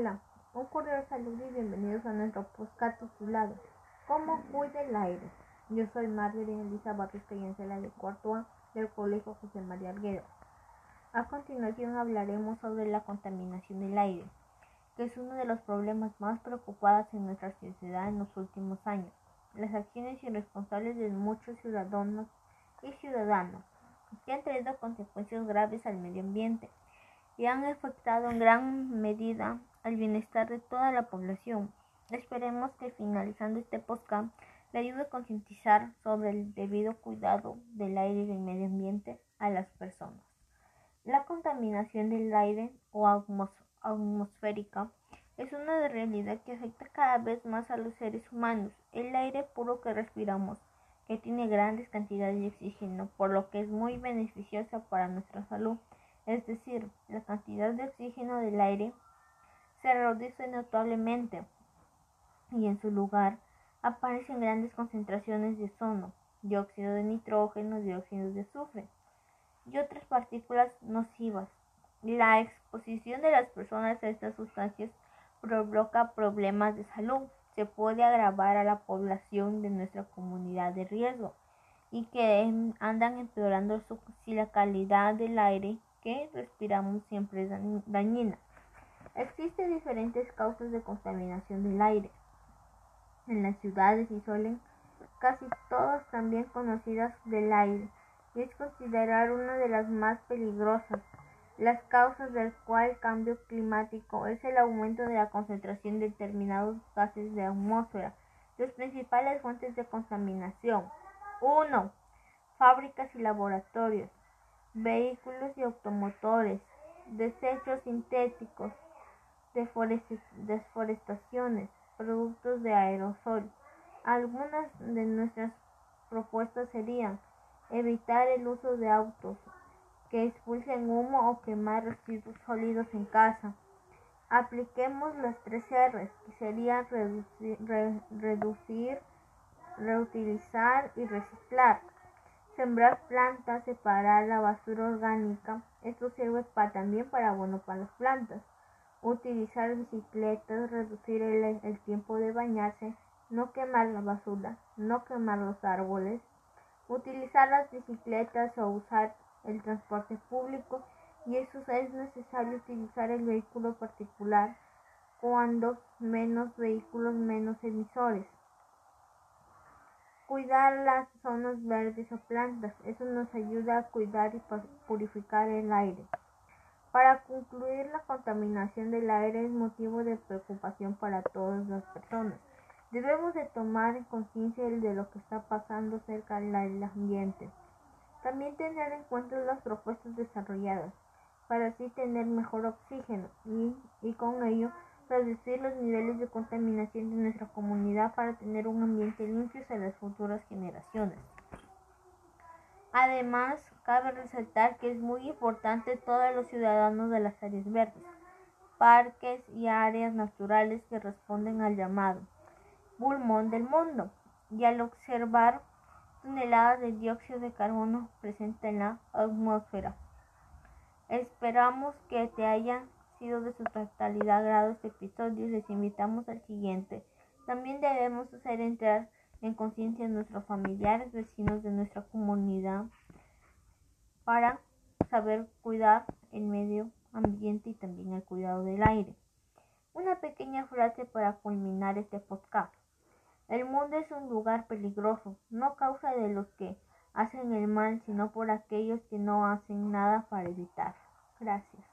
Hola, un cordial saludo y bienvenidos a nuestro podcast titulado ¿Cómo cuida el aire? Yo soy Marjorie Elisa Barrios Cayencela de cuarto A del Colegio José María Arguedo. A continuación hablaremos sobre la contaminación del aire, que es uno de los problemas más preocupados en nuestra sociedad en los últimos años. Las acciones irresponsables de muchos ciudadanos y ciudadanas que han traído consecuencias graves al medio ambiente y han afectado en gran medida al bienestar de toda la población. Esperemos que finalizando este podcast le ayude a concientizar sobre el debido cuidado del aire y del medio ambiente a las personas. La contaminación del aire o atmosférica es una realidad que afecta cada vez más a los seres humanos. El aire puro que respiramos, que tiene grandes cantidades de oxígeno, por lo que es muy beneficiosa para nuestra salud es decir, la cantidad de oxígeno del aire se reduce notablemente y en su lugar aparecen grandes concentraciones de ozono, dióxido de nitrógeno, dióxido de azufre y otras partículas nocivas. La exposición de las personas a estas sustancias provoca problemas de salud. Se puede agravar a la población de nuestra comunidad de riesgo y que andan empeorando si la calidad del aire que respiramos siempre es dañina. Existen diferentes causas de contaminación del aire. En las ciudades y suelen casi todas también conocidas del aire y es considerar una de las más peligrosas. Las causas del cual cambio climático es el aumento de la concentración de determinados gases de atmósfera. Las principales fuentes de contaminación. 1. Fábricas y laboratorios vehículos y automotores, desechos sintéticos, deforestaciones, productos de aerosol. Algunas de nuestras propuestas serían evitar el uso de autos que expulsen humo o quemar residuos sólidos en casa. Apliquemos las tres R's, que serían reducir, reutilizar y reciclar. Sembrar plantas, separar la basura orgánica. Esto sirve también para bueno para las plantas. Utilizar bicicletas, reducir el, tiempo de bañarse, no quemar la basura, no quemar los árboles. Utilizar las bicicletas o usar el transporte público y eso es necesario utilizar el vehículo particular cuando menos vehículos menos emisores. Cuidar las zonas verdes o plantas. Eso nos ayuda a cuidar y purificar el aire. Para concluir, la contaminación del aire es motivo de preocupación para todas las personas. Debemos de tomar conciencia de lo que está pasando cerca del ambiente. También tener en cuenta las propuestas desarrolladas para así tener mejor oxígeno y, y con ello reducir los niveles de contaminación de nuestra comunidad para tener un ambiente limpio hacia las futuras generaciones. Además, cabe resaltar que es muy importante todos los ciudadanos de las áreas verdes, parques y áreas naturales que responden al llamado pulmón del mundo y al observar toneladas de dióxido de carbono presente en la atmósfera. Esperamos que te hayan sido de su totalidad agrado este episodio, les invitamos al siguiente. También debemos hacer entrar en conciencia a nuestros familiares, vecinos de nuestra comunidad, para saber cuidar el medio ambiente y también el cuidado del aire. Una pequeña frase para culminar este podcast. El mundo es un lugar peligroso, no causa de los que hacen el mal, sino por aquellos que no hacen nada para evitar. Gracias.